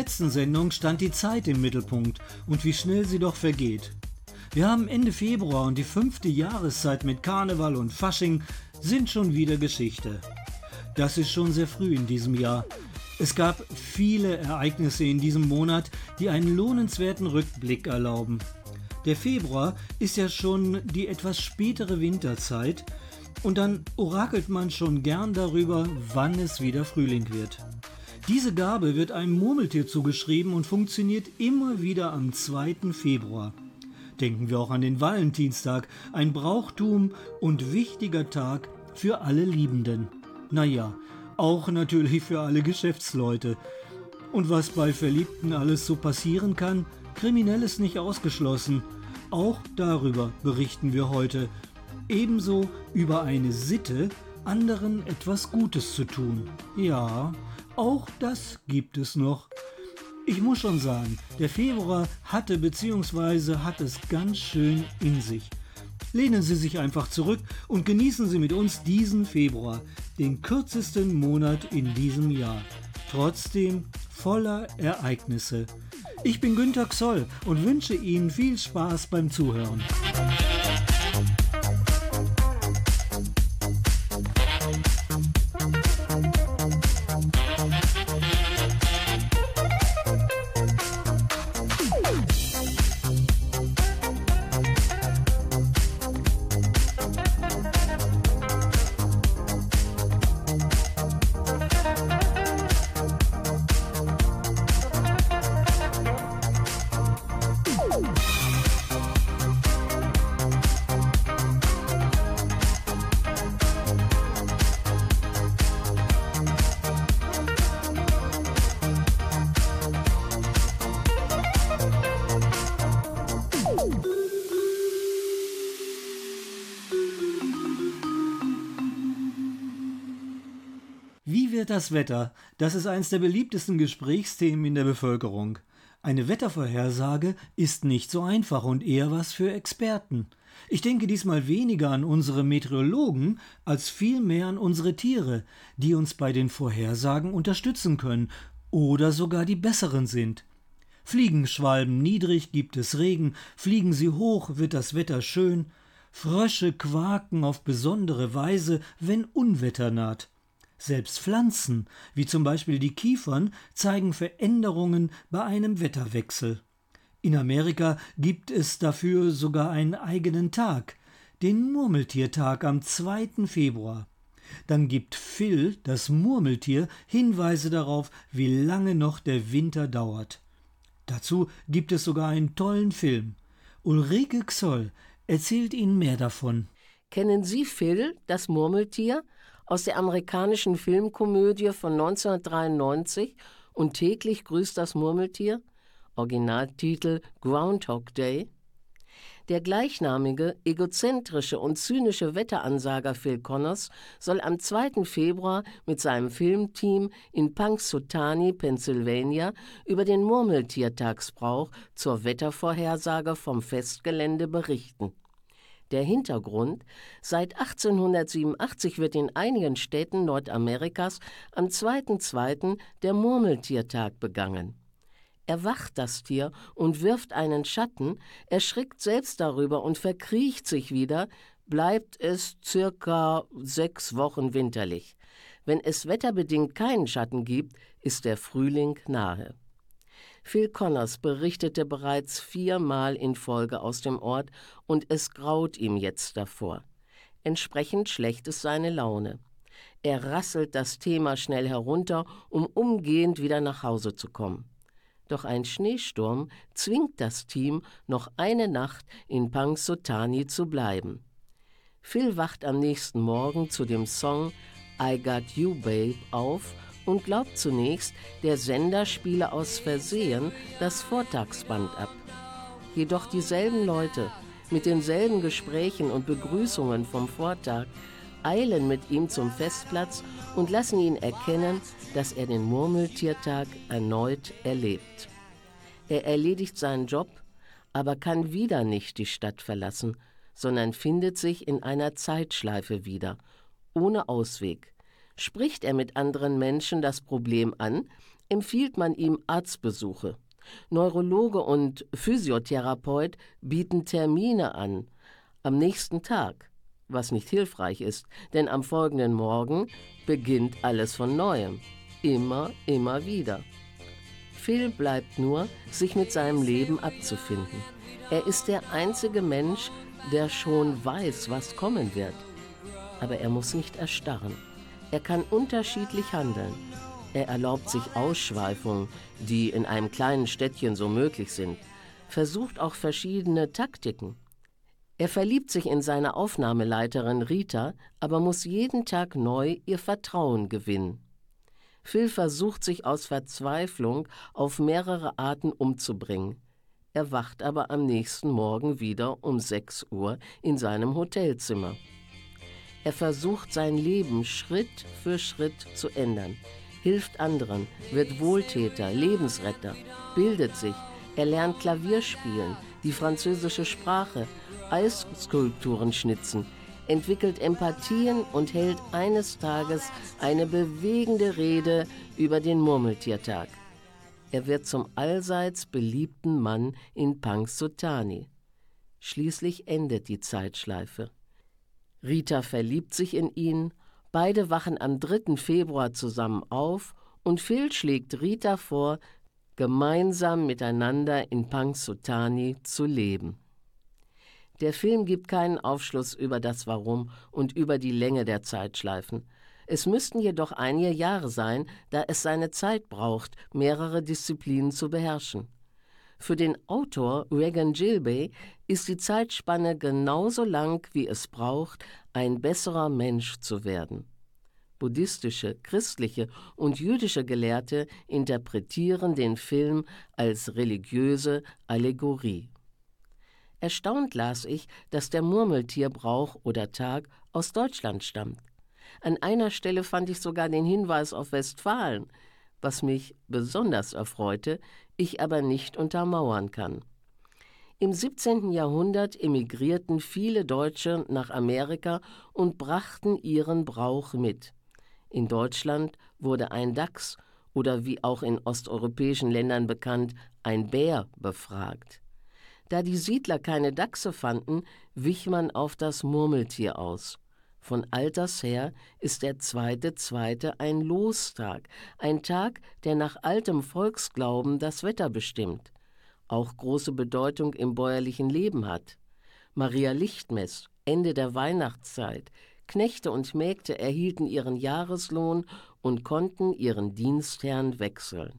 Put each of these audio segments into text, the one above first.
Letzten Sendung stand die Zeit im Mittelpunkt und wie schnell sie doch vergeht. Wir haben Ende Februar und die fünfte Jahreszeit mit Karneval und Fasching sind schon wieder Geschichte. Das ist schon sehr früh in diesem Jahr. Es gab viele Ereignisse in diesem Monat, die einen lohnenswerten Rückblick erlauben. Der Februar ist ja schon die etwas spätere Winterzeit und dann orakelt man schon gern darüber, wann es wieder Frühling wird. Diese Gabe wird einem Murmeltier zugeschrieben und funktioniert immer wieder am 2. Februar. Denken wir auch an den Valentinstag, ein Brauchtum und wichtiger Tag für alle Liebenden. Naja, auch natürlich für alle Geschäftsleute. Und was bei Verliebten alles so passieren kann, kriminelles nicht ausgeschlossen. Auch darüber berichten wir heute. Ebenso über eine Sitte, anderen etwas Gutes zu tun. Ja, auch das gibt es noch. Ich muss schon sagen, der Februar hatte bzw. hat es ganz schön in sich. Lehnen Sie sich einfach zurück und genießen Sie mit uns diesen Februar, den kürzesten Monat in diesem Jahr. Trotzdem voller Ereignisse. Ich bin Günter Xoll und wünsche Ihnen viel Spaß beim Zuhören. Wird das Wetter? Das ist eines der beliebtesten Gesprächsthemen in der Bevölkerung. Eine Wettervorhersage ist nicht so einfach und eher was für Experten. Ich denke diesmal weniger an unsere Meteorologen als vielmehr an unsere Tiere, die uns bei den Vorhersagen unterstützen können oder sogar die besseren sind. Fliegen Schwalben niedrig, gibt es Regen, fliegen sie hoch, wird das Wetter schön. Frösche quaken auf besondere Weise, wenn Unwetter naht. Selbst Pflanzen, wie zum Beispiel die Kiefern, zeigen Veränderungen bei einem Wetterwechsel. In Amerika gibt es dafür sogar einen eigenen Tag, den Murmeltiertag am 2. Februar. Dann gibt Phil, das Murmeltier, Hinweise darauf, wie lange noch der Winter dauert. Dazu gibt es sogar einen tollen Film. Ulrike Xoll erzählt Ihnen mehr davon. Kennen Sie Phil, das Murmeltier? Aus der amerikanischen Filmkomödie von 1993 und täglich grüßt das Murmeltier, Originaltitel Groundhog Day. Der gleichnamige, egozentrische und zynische Wetteransager Phil Connors soll am 2. Februar mit seinem Filmteam in Punxsutawney, Pennsylvania, über den Murmeltiertagsbrauch zur Wettervorhersage vom Festgelände berichten. Der Hintergrund: Seit 1887 wird in einigen Städten Nordamerikas am 2.2. der Murmeltiertag begangen. Erwacht das Tier und wirft einen Schatten, erschrickt selbst darüber und verkriecht sich wieder, bleibt es circa sechs Wochen winterlich. Wenn es wetterbedingt keinen Schatten gibt, ist der Frühling nahe. Phil Connors berichtete bereits viermal in Folge aus dem Ort und es graut ihm jetzt davor. Entsprechend schlecht ist seine Laune. Er rasselt das Thema schnell herunter, um umgehend wieder nach Hause zu kommen. Doch ein Schneesturm zwingt das Team, noch eine Nacht in Pangsotani zu bleiben. Phil wacht am nächsten Morgen zu dem Song I Got You Babe auf und glaubt zunächst, der Sender spiele aus Versehen das Vortagsband ab. Jedoch dieselben Leute mit denselben Gesprächen und Begrüßungen vom Vortag eilen mit ihm zum Festplatz und lassen ihn erkennen, dass er den Murmeltiertag erneut erlebt. Er erledigt seinen Job, aber kann wieder nicht die Stadt verlassen, sondern findet sich in einer Zeitschleife wieder, ohne Ausweg. Spricht er mit anderen Menschen das Problem an, empfiehlt man ihm Arztbesuche. Neurologe und Physiotherapeut bieten Termine an, am nächsten Tag, was nicht hilfreich ist, denn am folgenden Morgen beginnt alles von neuem, immer, immer wieder. Phil bleibt nur, sich mit seinem Leben abzufinden. Er ist der einzige Mensch, der schon weiß, was kommen wird. Aber er muss nicht erstarren. Er kann unterschiedlich handeln. Er erlaubt sich Ausschweifungen, die in einem kleinen Städtchen so möglich sind, versucht auch verschiedene Taktiken. Er verliebt sich in seine Aufnahmeleiterin Rita, aber muss jeden Tag neu ihr Vertrauen gewinnen. Phil versucht sich aus Verzweiflung auf mehrere Arten umzubringen. Er wacht aber am nächsten Morgen wieder um 6 Uhr in seinem Hotelzimmer. Er versucht sein Leben Schritt für Schritt zu ändern, hilft anderen, wird Wohltäter, Lebensretter, bildet sich, er lernt Klavier spielen, die französische Sprache, Eisskulpturen schnitzen, entwickelt Empathien und hält eines Tages eine bewegende Rede über den Murmeltiertag. Er wird zum allseits beliebten Mann in Pangsutani. Schließlich endet die Zeitschleife. Rita verliebt sich in ihn, beide wachen am 3. Februar zusammen auf und Phil schlägt Rita vor, gemeinsam miteinander in Pangsutani zu leben. Der Film gibt keinen Aufschluss über das Warum und über die Länge der Zeitschleifen. Es müssten jedoch einige Jahre sein, da es seine Zeit braucht, mehrere Disziplinen zu beherrschen. Für den Autor Regan Gilbey ist die Zeitspanne genauso lang, wie es braucht, ein besserer Mensch zu werden. Buddhistische, christliche und jüdische Gelehrte interpretieren den Film als religiöse Allegorie. Erstaunt las ich, dass der Murmeltierbrauch oder Tag aus Deutschland stammt. An einer Stelle fand ich sogar den Hinweis auf Westfalen, was mich besonders erfreute, ich aber nicht untermauern kann. Im 17. Jahrhundert emigrierten viele Deutsche nach Amerika und brachten ihren Brauch mit. In Deutschland wurde ein Dachs oder wie auch in osteuropäischen Ländern bekannt, ein Bär befragt. Da die Siedler keine Dachse fanden, wich man auf das Murmeltier aus. Von alters her ist der zweite zweite ein Lostag, ein Tag, der nach altem Volksglauben das Wetter bestimmt, auch große Bedeutung im bäuerlichen Leben hat. Maria Lichtmess, Ende der Weihnachtszeit, Knechte und Mägde erhielten ihren Jahreslohn und konnten ihren Dienstherrn wechseln.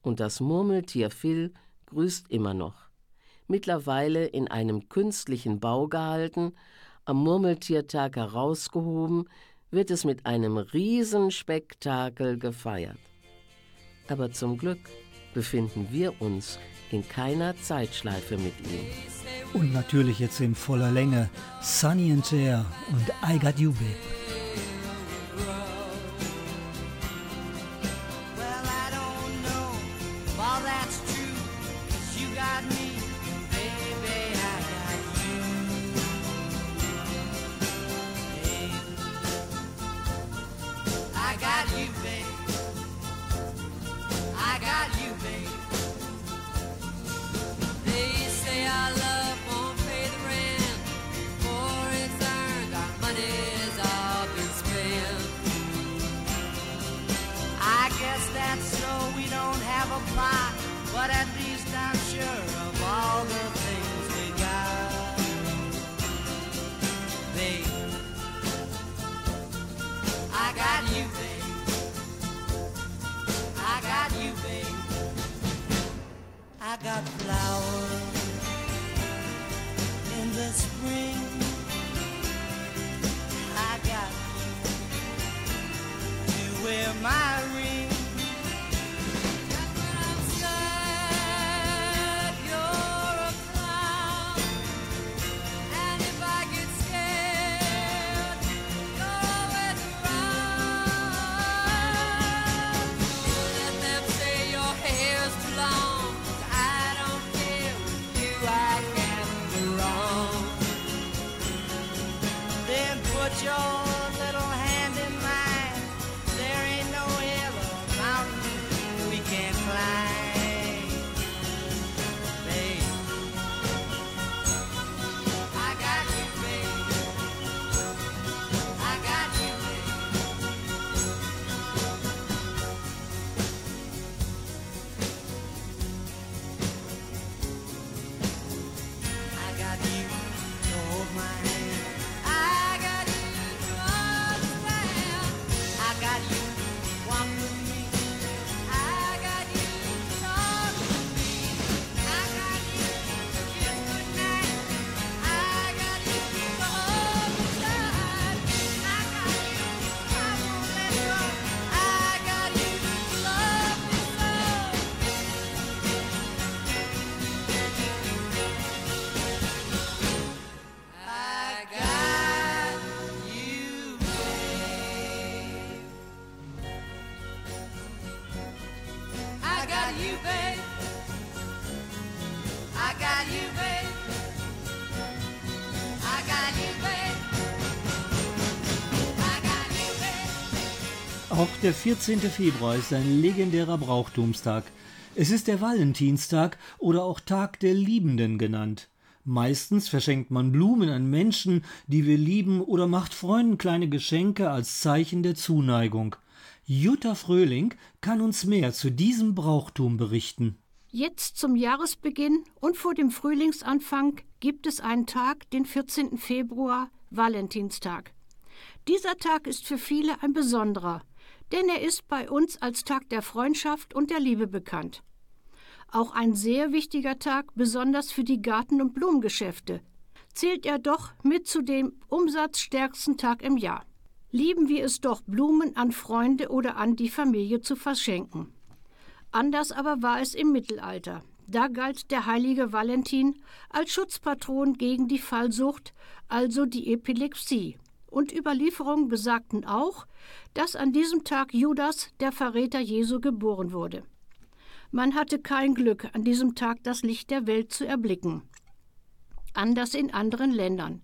Und das Murmeltier Phil grüßt immer noch. Mittlerweile in einem künstlichen Bau gehalten, am Murmeltiertag herausgehoben, wird es mit einem Riesenspektakel gefeiert. Aber zum Glück befinden wir uns in keiner Zeitschleife mit ihm. Und natürlich jetzt in voller Länge Sunny and Cher und I Got You Babe. Der 14. Februar ist ein legendärer Brauchtumstag. Es ist der Valentinstag oder auch Tag der Liebenden genannt. Meistens verschenkt man Blumen an Menschen, die wir lieben, oder macht Freunden kleine Geschenke als Zeichen der Zuneigung. Jutta Fröhling kann uns mehr zu diesem Brauchtum berichten. Jetzt zum Jahresbeginn und vor dem Frühlingsanfang gibt es einen Tag, den 14. Februar, Valentinstag. Dieser Tag ist für viele ein besonderer, denn er ist bei uns als Tag der Freundschaft und der Liebe bekannt. Auch ein sehr wichtiger Tag, besonders für die Garten- und Blumengeschäfte. Zählt er doch mit zu dem umsatzstärksten Tag im Jahr. Lieben wir es doch, Blumen an Freunde oder an die Familie zu verschenken. Anders aber war es im Mittelalter. Da galt der heilige Valentin als Schutzpatron gegen die Fallsucht, also die Epilepsie. Und Überlieferungen besagten auch, dass an diesem Tag Judas, der Verräter Jesu, geboren wurde. Man hatte kein Glück, an diesem Tag das Licht der Welt zu erblicken. Anders in anderen Ländern.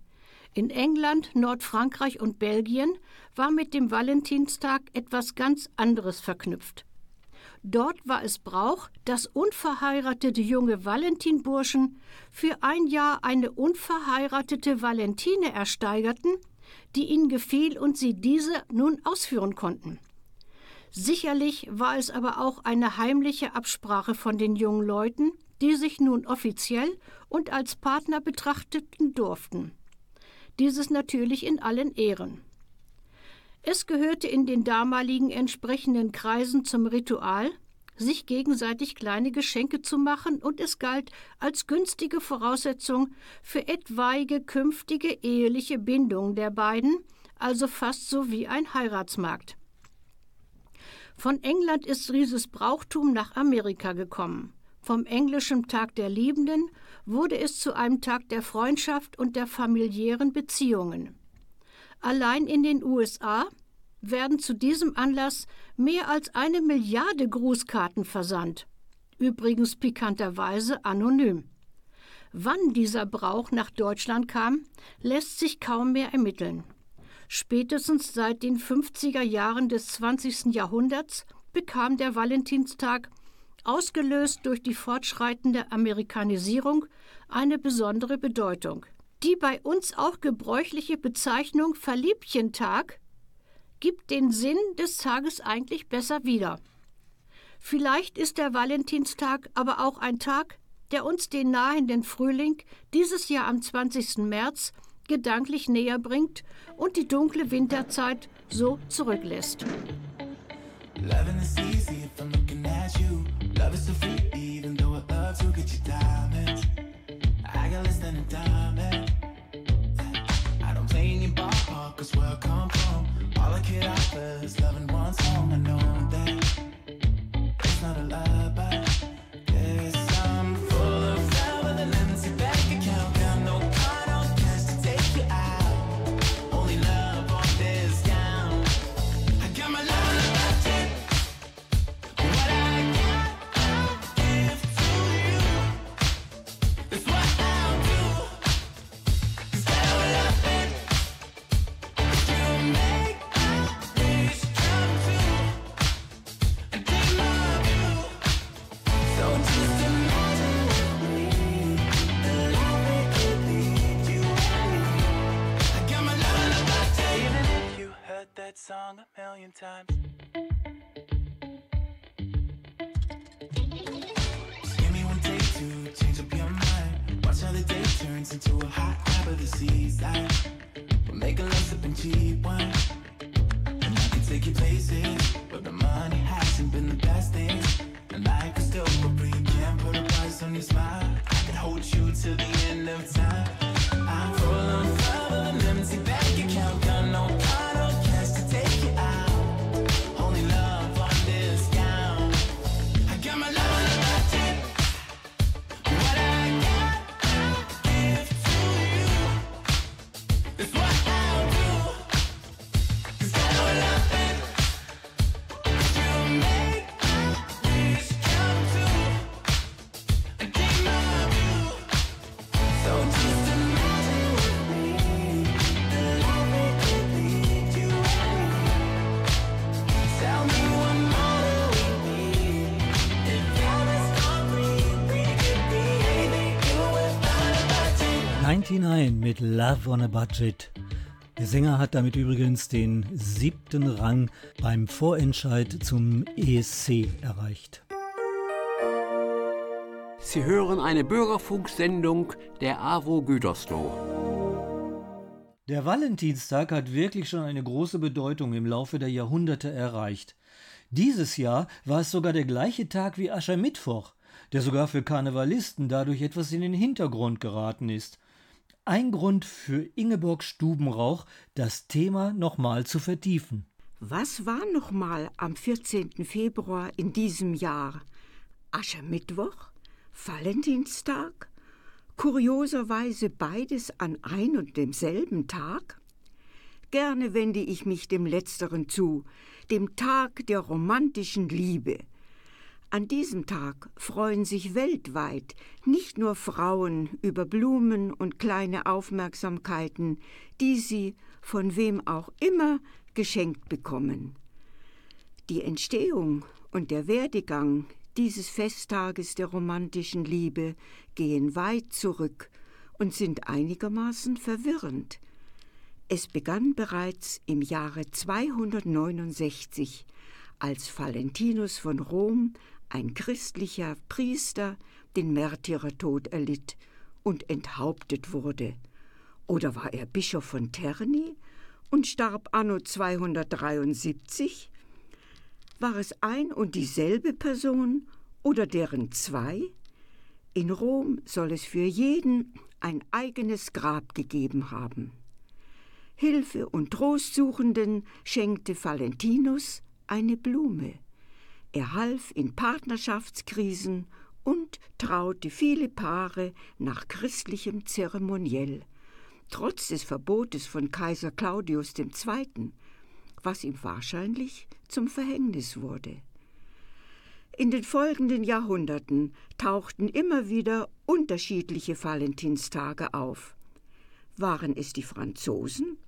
In England, Nordfrankreich und Belgien war mit dem Valentinstag etwas ganz anderes verknüpft. Dort war es Brauch, dass unverheiratete junge Valentinburschen für ein Jahr eine unverheiratete Valentine ersteigerten, die ihnen gefiel und sie diese nun ausführen konnten. Sicherlich war es aber auch eine heimliche Absprache von den jungen Leuten, die sich nun offiziell und als Partner betrachteten durften. Dieses natürlich in allen Ehren. Es gehörte in den damaligen entsprechenden Kreisen zum Ritual, sich gegenseitig kleine Geschenke zu machen, und es galt als günstige Voraussetzung für etwaige künftige eheliche Bindung der beiden, also fast so wie ein Heiratsmarkt. Von England ist dieses Brauchtum nach Amerika gekommen. Vom englischen Tag der Liebenden wurde es zu einem Tag der Freundschaft und der familiären Beziehungen. Allein in den USA werden zu diesem Anlass mehr als eine Milliarde Grußkarten versandt. Übrigens pikanterweise anonym. Wann dieser Brauch nach Deutschland kam, lässt sich kaum mehr ermitteln. Spätestens seit den 50er Jahren des 20. Jahrhunderts bekam der Valentinstag, ausgelöst durch die fortschreitende Amerikanisierung, eine besondere Bedeutung. Die bei uns auch gebräuchliche Bezeichnung Verliebchentag gibt den Sinn des Tages eigentlich besser wieder. Vielleicht ist der Valentinstag aber auch ein Tag, der uns den nahenden Frühling dieses Jahr am 20. März gedanklich näher bringt und die dunkle Winterzeit so zurücklässt. Loving I got less than a diamond. I don't play any ballpark, cause where I come from, I could offer is loving one song. I know Love on a Budget. Der Sänger hat damit übrigens den siebten Rang beim Vorentscheid zum ESC erreicht. Sie hören eine Bürgerfunksendung der AWO Gütersloh. Der Valentinstag hat wirklich schon eine große Bedeutung im Laufe der Jahrhunderte erreicht. Dieses Jahr war es sogar der gleiche Tag wie Aschermittwoch, der sogar für Karnevalisten dadurch etwas in den Hintergrund geraten ist. Ein Grund für Ingeborg Stubenrauch, das Thema nochmal zu vertiefen. Was war nochmal am 14. Februar in diesem Jahr? Aschermittwoch? Valentinstag? Kurioserweise beides an ein und demselben Tag? Gerne wende ich mich dem Letzteren zu, dem Tag der romantischen Liebe. An diesem Tag freuen sich weltweit nicht nur Frauen über Blumen und kleine Aufmerksamkeiten, die sie, von wem auch immer, geschenkt bekommen. Die Entstehung und der Werdegang dieses Festtages der romantischen Liebe gehen weit zurück und sind einigermaßen verwirrend. Es begann bereits im Jahre 269, als Valentinus von Rom, ein christlicher Priester, den Märtyrertod erlitt und enthauptet wurde. Oder war er Bischof von Terni und starb anno 273? War es ein und dieselbe Person oder deren zwei? In Rom soll es für jeden ein eigenes Grab gegeben haben. Hilfe und Trostsuchenden schenkte Valentinus eine Blume. Er half in Partnerschaftskrisen und traute viele Paare nach christlichem Zeremoniell, trotz des Verbotes von Kaiser Claudius II., was ihm wahrscheinlich zum Verhängnis wurde. In den folgenden Jahrhunderten tauchten immer wieder unterschiedliche Valentinstage auf. Waren es die Franzosen,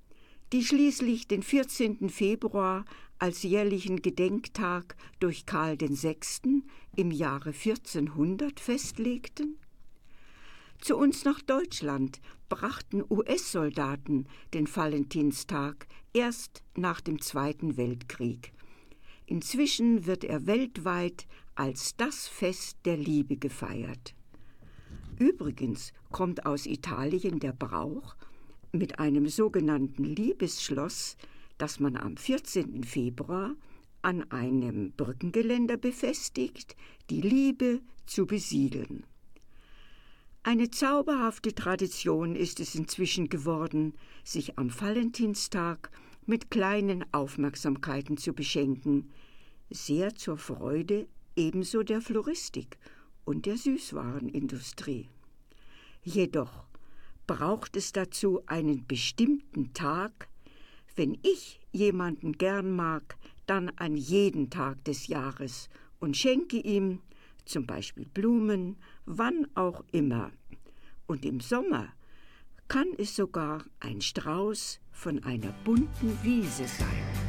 die schließlich den 14. Februar als jährlichen Gedenktag durch Karl VI. im Jahre 1400 festlegten? Zu uns nach Deutschland brachten US-Soldaten den Valentinstag erst nach dem Zweiten Weltkrieg. Inzwischen wird er weltweit als das Fest der Liebe gefeiert. Übrigens kommt aus Italien der Brauch, mit einem sogenannten Liebesschloss, das man am 14. Februar an einem Brückengeländer befestigt, die Liebe zu besiegeln. Eine zauberhafte Tradition ist es inzwischen geworden, sich am Valentinstag mit kleinen Aufmerksamkeiten zu beschenken, sehr zur Freude ebenso der Floristik und der Süßwarenindustrie. Jedoch braucht es dazu einen bestimmten Tag. Wenn ich jemanden gern mag, dann an jeden Tag des Jahres und schenke ihm zum Beispiel Blumen, wann auch immer. Und im Sommer kann es sogar ein Strauß von einer bunten Wiese sein.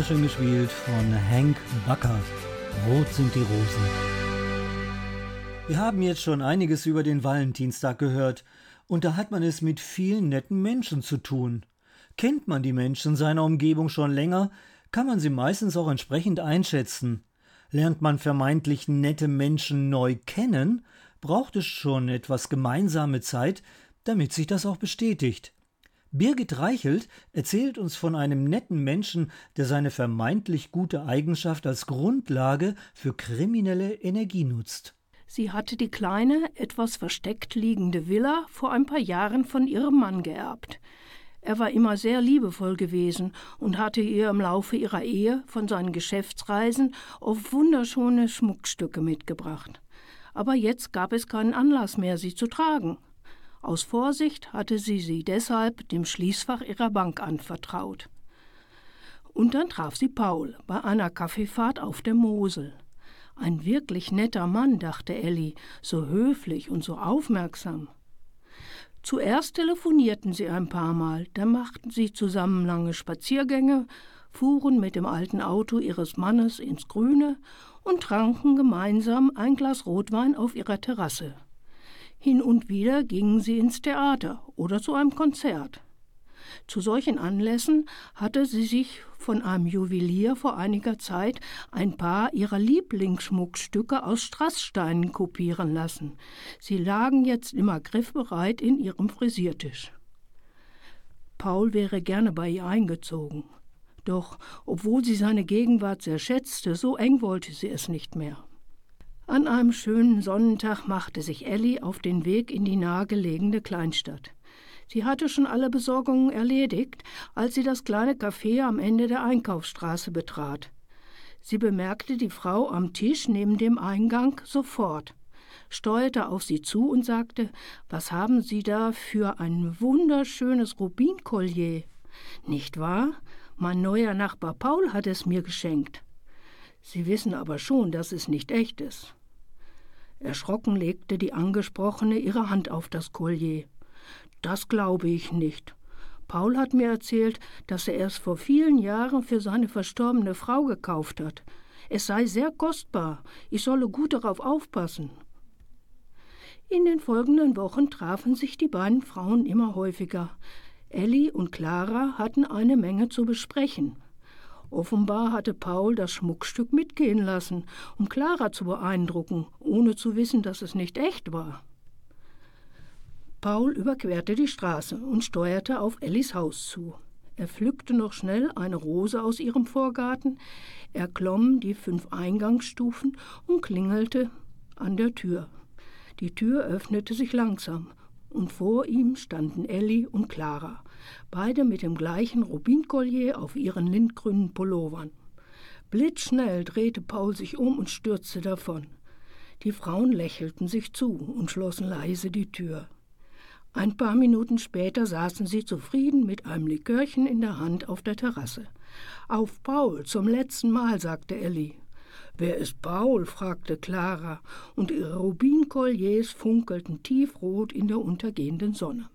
Wunderschön gespielt von Hank Backer. Rot sind die Rosen. Wir haben jetzt schon einiges über den Valentinstag gehört, und da hat man es mit vielen netten Menschen zu tun. Kennt man die Menschen seiner Umgebung schon länger, kann man sie meistens auch entsprechend einschätzen. Lernt man vermeintlich nette Menschen neu kennen, braucht es schon etwas gemeinsame Zeit, damit sich das auch bestätigt. Birgit Reichelt erzählt uns von einem netten Menschen, der seine vermeintlich gute Eigenschaft als Grundlage für kriminelle Energie nutzt. Sie hatte die kleine, etwas versteckt liegende Villa vor ein paar Jahren von ihrem Mann geerbt. Er war immer sehr liebevoll gewesen und hatte ihr im Laufe ihrer Ehe von seinen Geschäftsreisen oft wunderschöne Schmuckstücke mitgebracht. Aber jetzt gab es keinen Anlass mehr, sie zu tragen. Aus Vorsicht hatte sie sie deshalb dem Schließfach ihrer Bank anvertraut. Und dann traf sie Paul bei einer Kaffeefahrt auf der Mosel. Ein wirklich netter Mann, dachte Elli, so höflich und so aufmerksam. Zuerst telefonierten sie ein paar Mal, dann machten sie zusammen lange Spaziergänge, fuhren mit dem alten Auto ihres Mannes ins Grüne und tranken gemeinsam ein Glas Rotwein auf ihrer Terrasse. Hin und wieder gingen sie ins Theater oder zu einem Konzert. Zu solchen Anlässen hatte sie sich von einem Juwelier vor einiger Zeit ein paar ihrer Lieblingsschmuckstücke aus Strasssteinen kopieren lassen. Sie lagen jetzt immer griffbereit in ihrem Frisiertisch. Paul wäre gerne bei ihr eingezogen. Doch, obwohl sie seine Gegenwart sehr schätzte, so eng wollte sie es nicht mehr. An einem schönen Sonnentag machte sich Ellie auf den Weg in die nahegelegene Kleinstadt. Sie hatte schon alle Besorgungen erledigt, als sie das kleine Café am Ende der Einkaufsstraße betrat. Sie bemerkte die Frau am Tisch neben dem Eingang sofort, steuerte auf sie zu und sagte, was haben Sie da für ein wunderschönes Rubinkollier? Nicht wahr? Mein neuer Nachbar Paul hat es mir geschenkt. Sie wissen aber schon, dass es nicht echt ist. Erschrocken legte die Angesprochene ihre Hand auf das Kollier. Das glaube ich nicht. Paul hat mir erzählt, dass er es vor vielen Jahren für seine verstorbene Frau gekauft hat. Es sei sehr kostbar. Ich solle gut darauf aufpassen. In den folgenden Wochen trafen sich die beiden Frauen immer häufiger. Elli und Clara hatten eine Menge zu besprechen. Offenbar hatte Paul das Schmuckstück mitgehen lassen, um Clara zu beeindrucken, ohne zu wissen, dass es nicht echt war. Paul überquerte die Straße und steuerte auf Ellis Haus zu. Er pflückte noch schnell eine Rose aus ihrem Vorgarten, er klomm die fünf Eingangsstufen und klingelte an der Tür. Die Tür öffnete sich langsam, und vor ihm standen Elli und Clara, beide mit dem gleichen Rubinkollier auf ihren lindgrünen Pullovern. Blitzschnell drehte Paul sich um und stürzte davon. Die Frauen lächelten sich zu und schlossen leise die Tür. Ein paar Minuten später saßen sie zufrieden mit einem Likörchen in der Hand auf der Terrasse. Auf Paul, zum letzten Mal, sagte Elli. Wer ist Paul? fragte Clara, und ihre Rubinkolliers funkelten tiefrot in der untergehenden Sonne.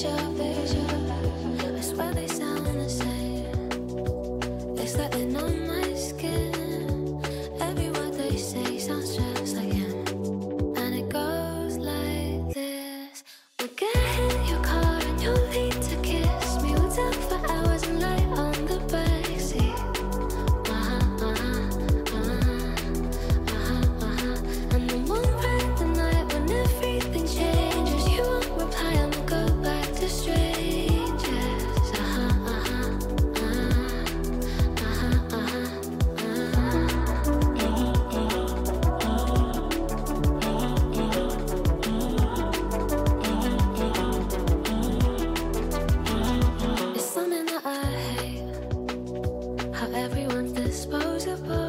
pleasure everyone's disposable.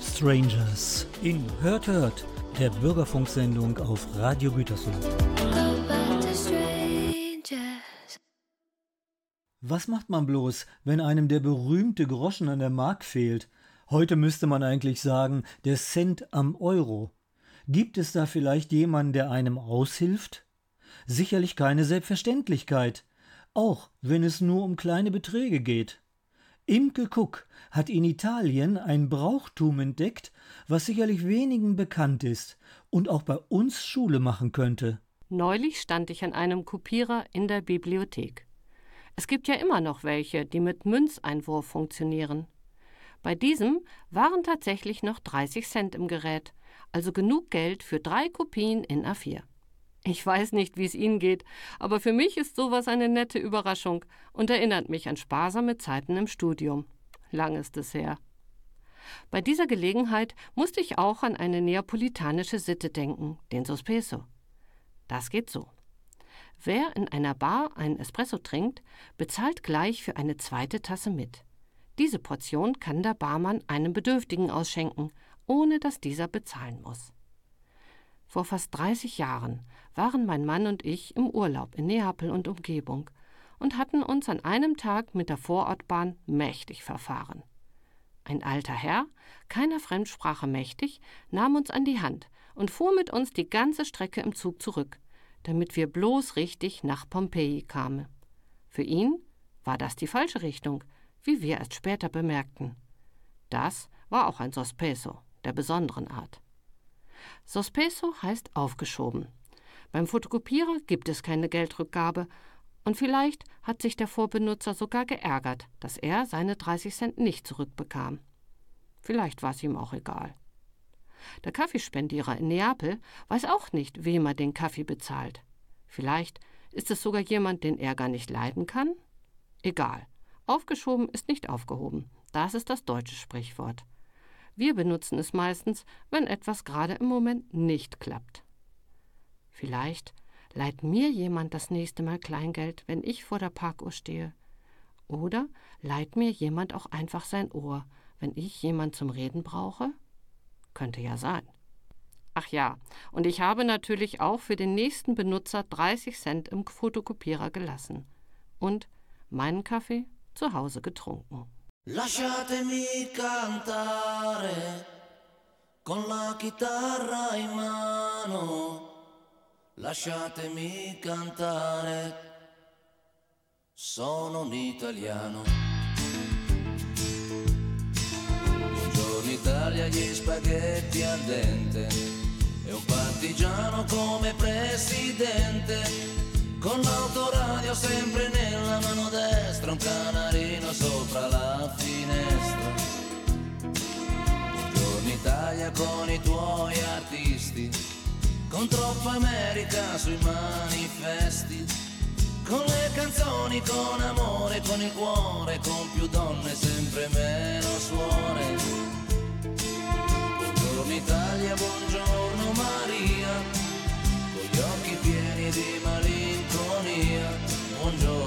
Strangers in Hört Hört, der Bürgerfunksendung auf Radio Gütersloh. Was macht man bloß, wenn einem der berühmte Groschen an der Mark fehlt? Heute müsste man eigentlich sagen, der Cent am Euro. Gibt es da vielleicht jemanden, der einem aushilft? Sicherlich keine Selbstverständlichkeit, auch wenn es nur um kleine Beträge geht. Imke Cook hat in Italien ein Brauchtum entdeckt, was sicherlich wenigen bekannt ist und auch bei uns Schule machen könnte. Neulich stand ich an einem Kopierer in der Bibliothek. Es gibt ja immer noch welche, die mit Münzeinwurf funktionieren. Bei diesem waren tatsächlich noch 30 Cent im Gerät, also genug Geld für drei Kopien in A4. Ich weiß nicht, wie es Ihnen geht, aber für mich ist sowas eine nette Überraschung und erinnert mich an sparsame Zeiten im Studium. Lang ist es her. Bei dieser Gelegenheit musste ich auch an eine neapolitanische Sitte denken, den Sospeso. Das geht so. Wer in einer Bar einen Espresso trinkt, bezahlt gleich für eine zweite Tasse mit. Diese Portion kann der Barmann einem Bedürftigen ausschenken, ohne dass dieser bezahlen muss. Vor fast 30 Jahren waren mein Mann und ich im Urlaub in Neapel und Umgebung und hatten uns an einem Tag mit der Vorortbahn mächtig verfahren. Ein alter Herr, keiner Fremdsprache mächtig, nahm uns an die Hand und fuhr mit uns die ganze Strecke im Zug zurück, damit wir bloß richtig nach Pompeji kamen. Für ihn war das die falsche Richtung, wie wir erst später bemerkten. Das war auch ein Sospeso der besonderen Art. Sospeso heißt aufgeschoben. Beim Fotokopierer gibt es keine Geldrückgabe und vielleicht hat sich der Vorbenutzer sogar geärgert, dass er seine 30 Cent nicht zurückbekam. Vielleicht war es ihm auch egal. Der Kaffeespendierer in Neapel weiß auch nicht, wem er den Kaffee bezahlt. Vielleicht ist es sogar jemand, den er gar nicht leiden kann? Egal. Aufgeschoben ist nicht aufgehoben. Das ist das deutsche Sprichwort. Wir benutzen es meistens, wenn etwas gerade im Moment nicht klappt. Vielleicht leiht mir jemand das nächste Mal Kleingeld, wenn ich vor der Parkuhr stehe. Oder leiht mir jemand auch einfach sein Ohr, wenn ich jemand zum Reden brauche? Könnte ja sein. Ach ja, und ich habe natürlich auch für den nächsten Benutzer 30 Cent im Fotokopierer gelassen. Und meinen Kaffee zu Hause getrunken. Lasciatemi cantare con la chitarra in mano. Lasciatemi cantare. Sono un italiano. Buongiorno Italia, gli spaghetti al dente. E un partigiano come presidente. Con l'autoradio sempre nella mano destra, un canarino sopra la finestra. Buongiorno Italia con i tuoi artisti, con troppa America sui manifesti, con le canzoni, con amore, con il cuore, con più donne, sempre meno suore. Buongiorno Italia, buongiorno Maria, con gli occhi pieni di malinconia. Buongiorno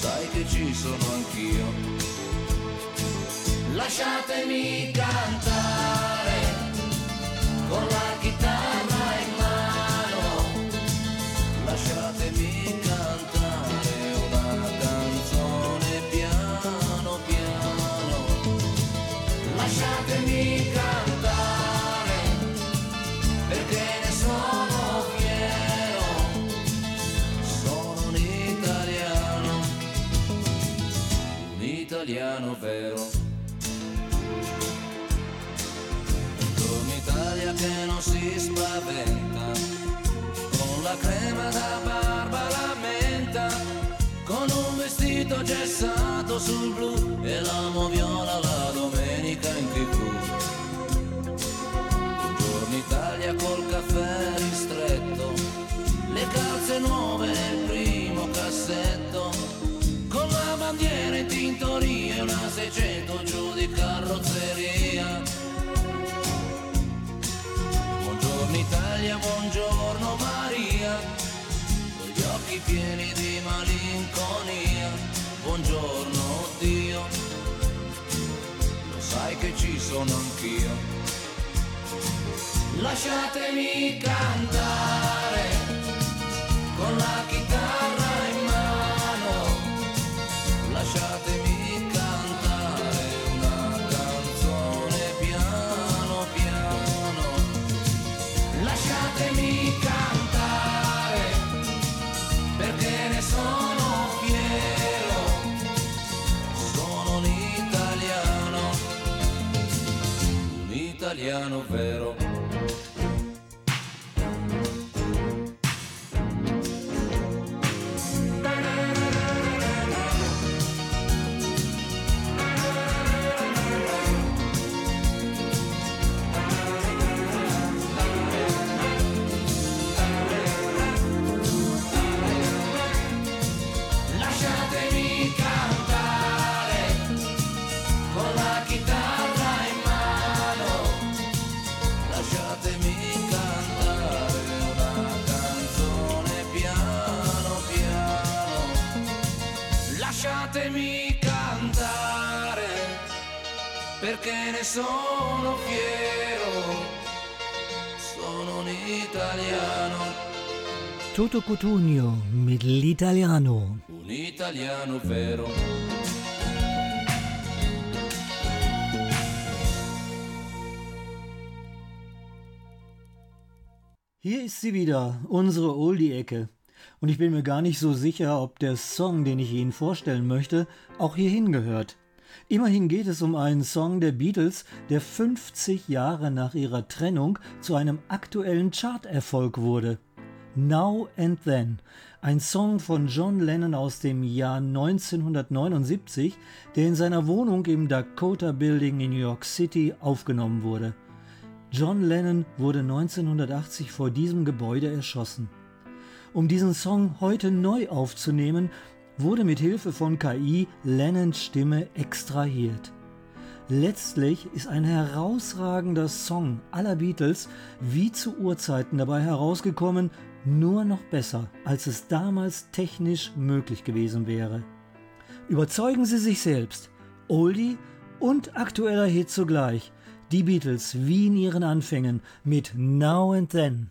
sai che ci sono anch'io. Lasciatemi cantare con la italiano vero. Buongiorno Italia che non si spaventa, con la crema da barba la menta, con un vestito gessato sul blu e l'amo viola la sono anch'io. Lasciatemi cantare con la chitarra italiano vero. Lasciatemi cantare perché ne sono fiero. Sono un italiano, Toto Cotugno l'Italiano. un italiano vero. Hier ist sie wieder, unsere Oldie-Ecke. Und ich bin mir gar nicht so sicher, ob der Song, den ich Ihnen vorstellen möchte, auch hierhin gehört. Immerhin geht es um einen Song der Beatles, der 50 Jahre nach ihrer Trennung zu einem aktuellen Charterfolg wurde. Now and Then, ein Song von John Lennon aus dem Jahr 1979, der in seiner Wohnung im Dakota Building in New York City aufgenommen wurde. John Lennon wurde 1980 vor diesem Gebäude erschossen. Um diesen Song heute neu aufzunehmen, wurde mit Hilfe von KI Lennons Stimme extrahiert. Letztlich ist ein herausragender Song aller Beatles wie zu Urzeiten dabei herausgekommen, nur noch besser, als es damals technisch möglich gewesen wäre. Überzeugen Sie sich selbst. Oldie und aktueller Hit zugleich. Die Beatles wie in ihren Anfängen mit Now and Then.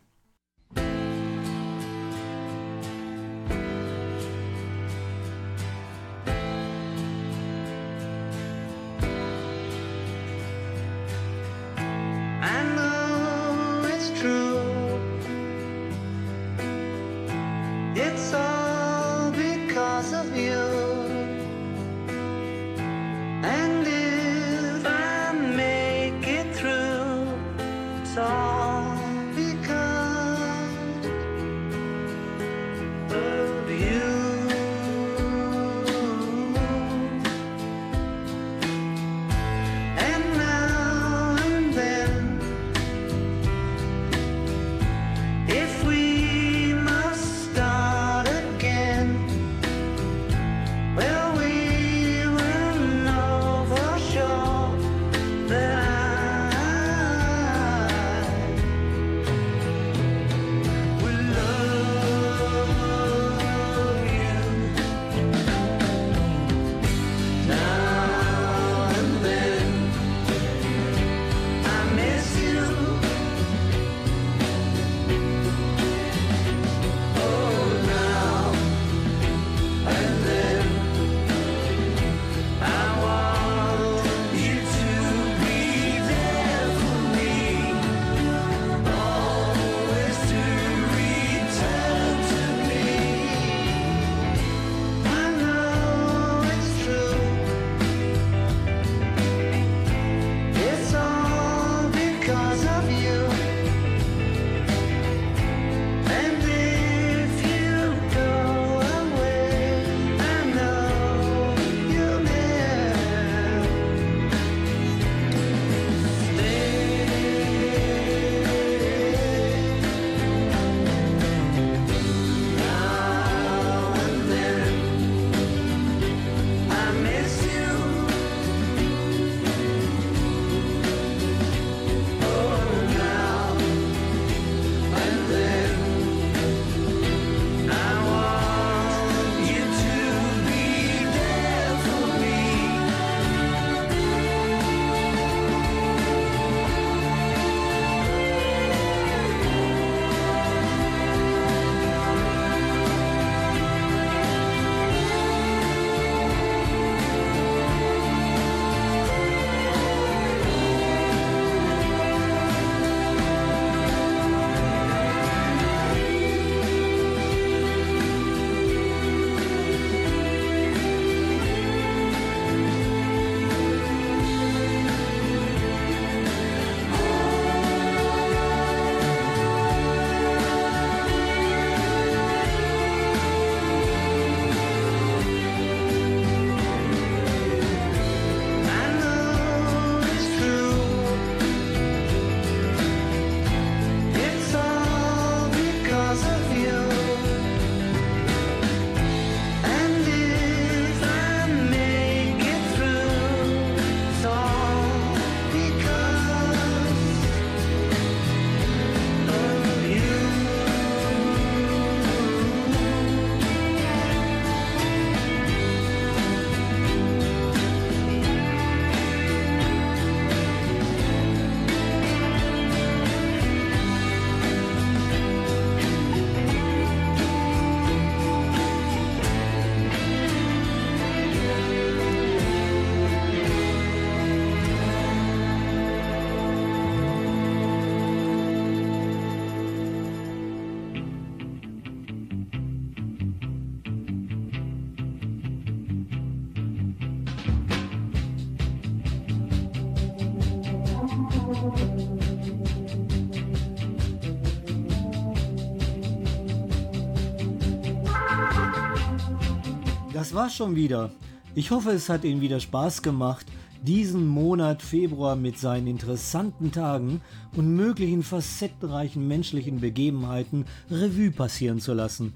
War's schon wieder. Ich hoffe, es hat Ihnen wieder Spaß gemacht, diesen Monat Februar mit seinen interessanten Tagen und möglichen facettenreichen menschlichen Begebenheiten Revue passieren zu lassen.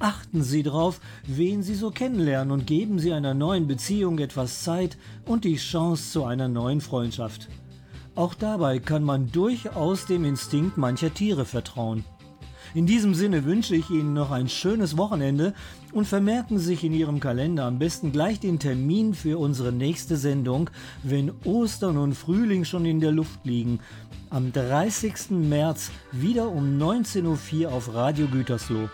Achten Sie darauf, wen Sie so kennenlernen und geben Sie einer neuen Beziehung etwas Zeit und die Chance zu einer neuen Freundschaft. Auch dabei kann man durchaus dem Instinkt mancher Tiere vertrauen. In diesem Sinne wünsche ich Ihnen noch ein schönes Wochenende und vermerken Sie sich in Ihrem Kalender am besten gleich den Termin für unsere nächste Sendung, wenn Ostern und Frühling schon in der Luft liegen. Am 30. März wieder um 19.04 Uhr auf Radio Gütersloh.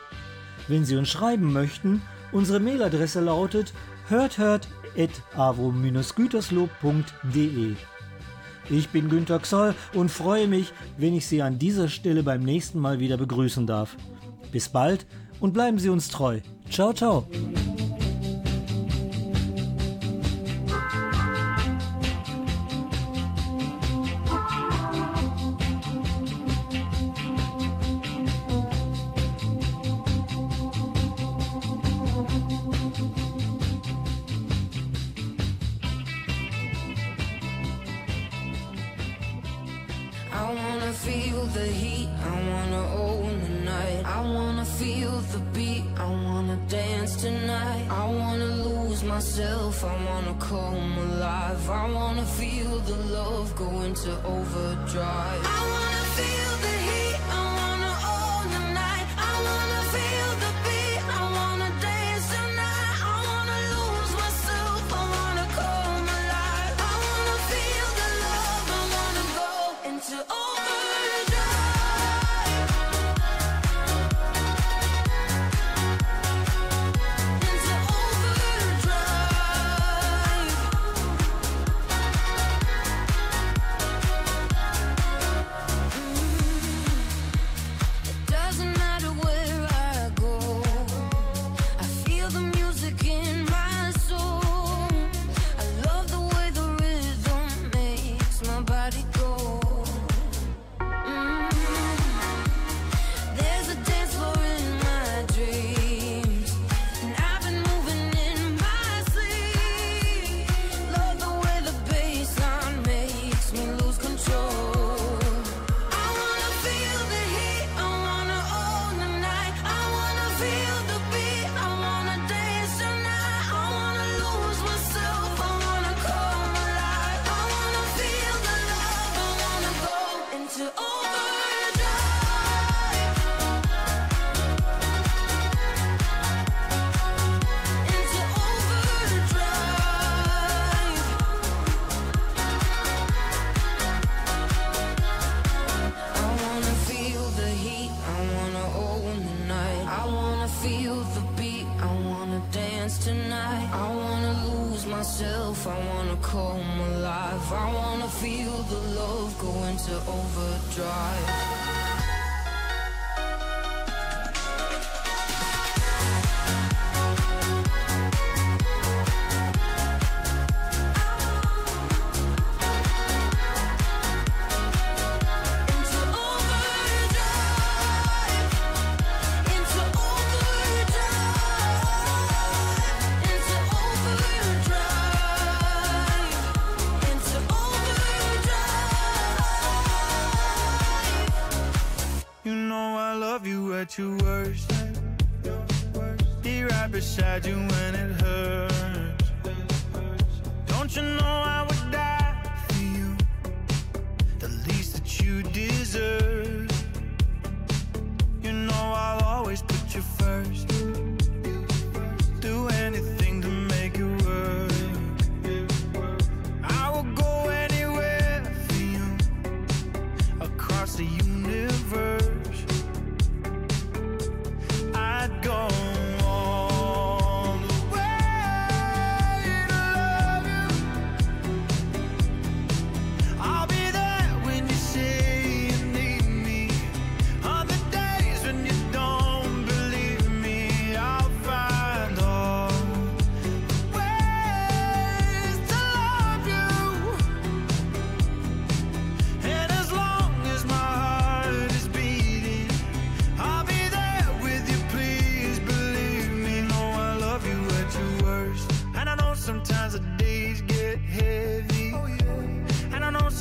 Wenn Sie uns schreiben möchten, unsere Mailadresse lautet hörthört.avo-gütersloh.de. Ich bin Günter Xoll und freue mich, wenn ich Sie an dieser Stelle beim nächsten Mal wieder begrüßen darf. Bis bald und bleiben Sie uns treu. Ciao, ciao.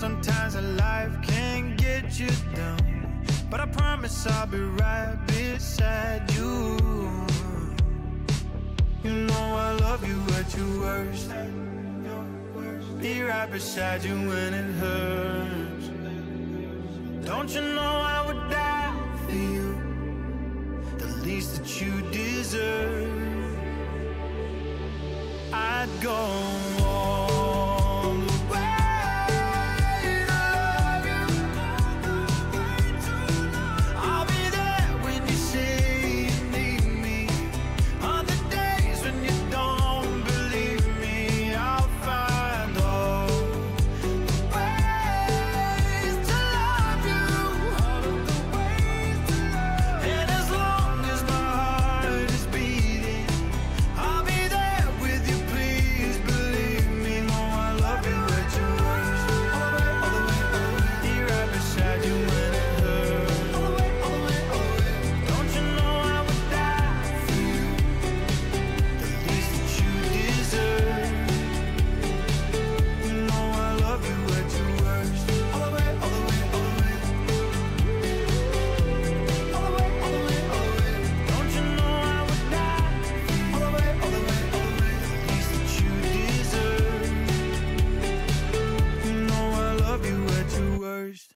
Sometimes a life can get you down. But I promise I'll be right beside you. You know I love you at your worst. Be right beside you when it hurts. Don't you know I would die for you? The least that you deserve. I'd go on.